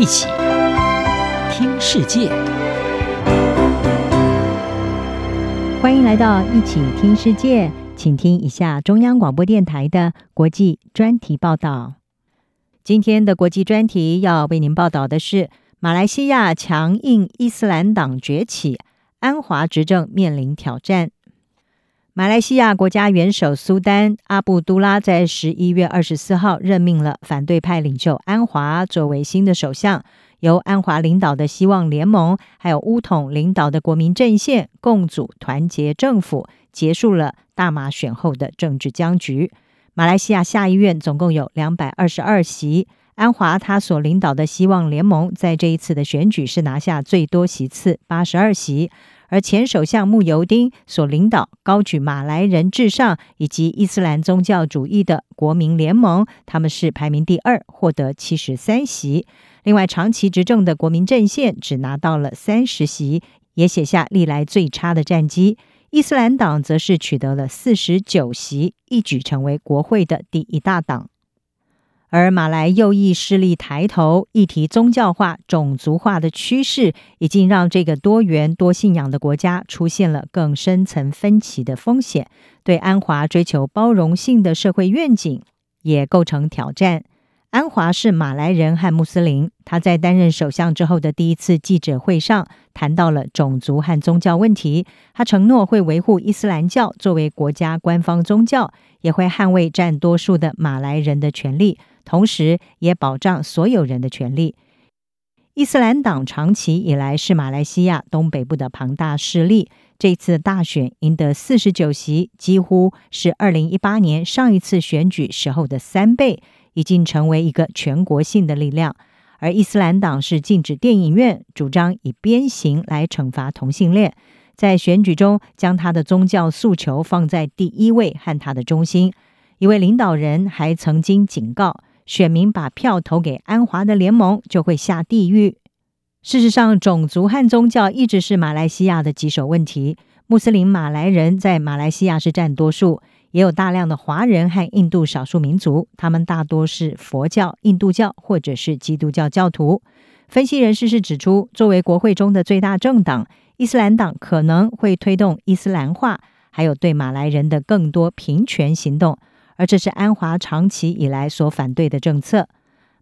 一起听世界，欢迎来到一起听世界，请听一下中央广播电台的国际专题报道。今天的国际专题要为您报道的是：马来西亚强硬伊斯兰党崛起，安华执政面临挑战。马来西亚国家元首苏丹阿布都拉在十一月二十四号任命了反对派领袖安华作为新的首相，由安华领导的希望联盟还有巫统领导的国民阵线共组团结政府，结束了大马选后的政治僵局。马来西亚下议院总共有两百二十二席，安华他所领导的希望联盟在这一次的选举是拿下最多席次八十二席。而前首相慕尤丁所领导、高举马来人至上以及伊斯兰宗教主义的国民联盟，他们是排名第二，获得七十三席。另外，长期执政的国民阵线只拿到了三十席，也写下历来最差的战绩。伊斯兰党则是取得了四十九席，一举成为国会的第一大党。而马来右翼势力抬头，议题宗教化、种族化的趋势，已经让这个多元多信仰的国家出现了更深层分歧的风险，对安华追求包容性的社会愿景也构成挑战。安华是马来人和穆斯林，他在担任首相之后的第一次记者会上谈到了种族和宗教问题，他承诺会维护伊斯兰教作为国家官方宗教，也会捍卫占多数的马来人的权利。同时，也保障所有人的权利。伊斯兰党长期以来是马来西亚东北部的庞大势力。这次大选赢得四十九席，几乎是二零一八年上一次选举时候的三倍，已经成为一个全国性的力量。而伊斯兰党是禁止电影院，主张以鞭刑来惩罚同性恋，在选举中将他的宗教诉求放在第一位和他的中心。一位领导人还曾经警告。选民把票投给安华的联盟就会下地狱。事实上，种族和宗教一直是马来西亚的棘手问题。穆斯林马来人在马来西亚是占多数，也有大量的华人和印度少数民族，他们大多是佛教、印度教或者是基督教教徒。分析人士是指出，作为国会中的最大政党，伊斯兰党可能会推动伊斯兰化，还有对马来人的更多平权行动。而这是安华长期以来所反对的政策。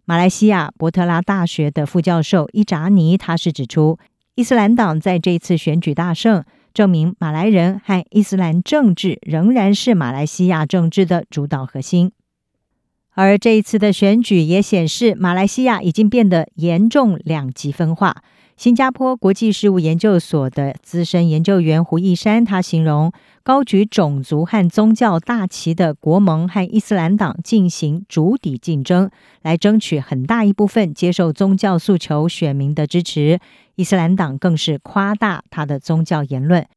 马来西亚伯特拉大学的副教授伊扎尼，他是指出，伊斯兰党在这次选举大胜，证明马来人和伊斯兰政治仍然是马来西亚政治的主导核心。而这一次的选举也显示，马来西亚已经变得严重两极分化。新加坡国际事务研究所的资深研究员胡一山，他形容高举种族和宗教大旗的国盟和伊斯兰党进行筑底竞争，来争取很大一部分接受宗教诉求选民的支持。伊斯兰党更是夸大他的宗教言论。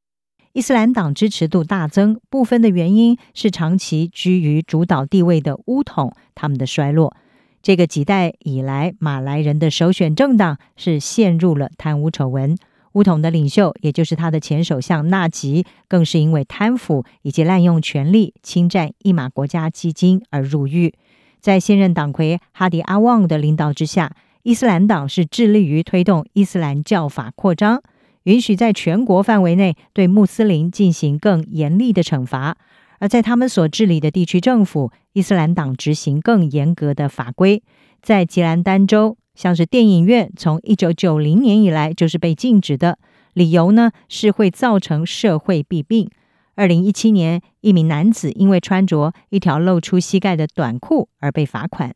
伊斯兰党支持度大增，部分的原因是长期居于主导地位的巫统他们的衰落。这个几代以来，马来人的首选政党是陷入了贪污丑闻。巫统的领袖，也就是他的前首相纳吉，更是因为贪腐以及滥用权力、侵占一马国家基金而入狱。在现任党魁哈迪阿旺的领导之下，伊斯兰党是致力于推动伊斯兰教法扩张，允许在全国范围内对穆斯林进行更严厉的惩罚。而在他们所治理的地区政府，伊斯兰党执行更严格的法规。在吉兰丹州，像是电影院，从一九九零年以来就是被禁止的，理由呢是会造成社会弊病。二零一七年，一名男子因为穿着一条露出膝盖的短裤而被罚款。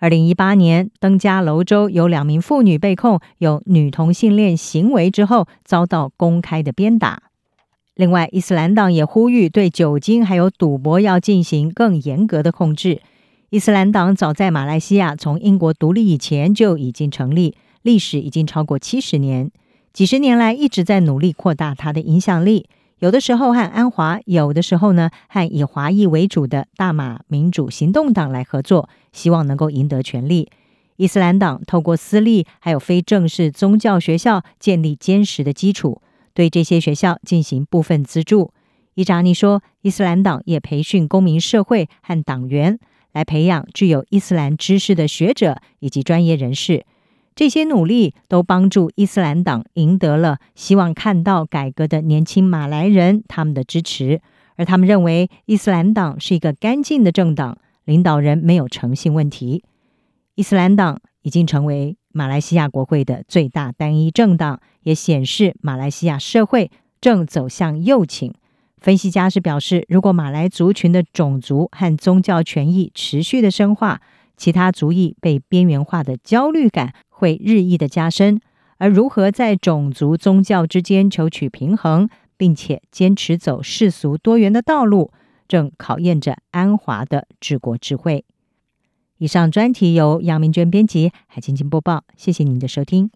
二零一八年，登嘉楼州有两名妇女被控有女同性恋行为之后，遭到公开的鞭打。另外，伊斯兰党也呼吁对酒精还有赌博要进行更严格的控制。伊斯兰党早在马来西亚从英国独立以前就已经成立，历史已经超过七十年，几十年来一直在努力扩大它的影响力。有的时候和安华，有的时候呢和以华裔为主的大马民主行动党来合作，希望能够赢得权力。伊斯兰党透过私立还有非正式宗教学校建立坚实的基础。对这些学校进行部分资助。伊扎尼说，伊斯兰党也培训公民社会和党员，来培养具有伊斯兰知识的学者以及专业人士。这些努力都帮助伊斯兰党赢得了希望看到改革的年轻马来人他们的支持，而他们认为伊斯兰党是一个干净的政党，领导人没有诚信问题。伊斯兰党已经成为马来西亚国会的最大单一政党，也显示马来西亚社会正走向右倾。分析家是表示，如果马来族群的种族和宗教权益持续的深化，其他族裔被边缘化的焦虑感会日益的加深。而如何在种族宗教之间求取平衡，并且坚持走世俗多元的道路，正考验着安华的治国智慧。以上专题由杨明娟编辑，海清清播报。谢谢您的收听。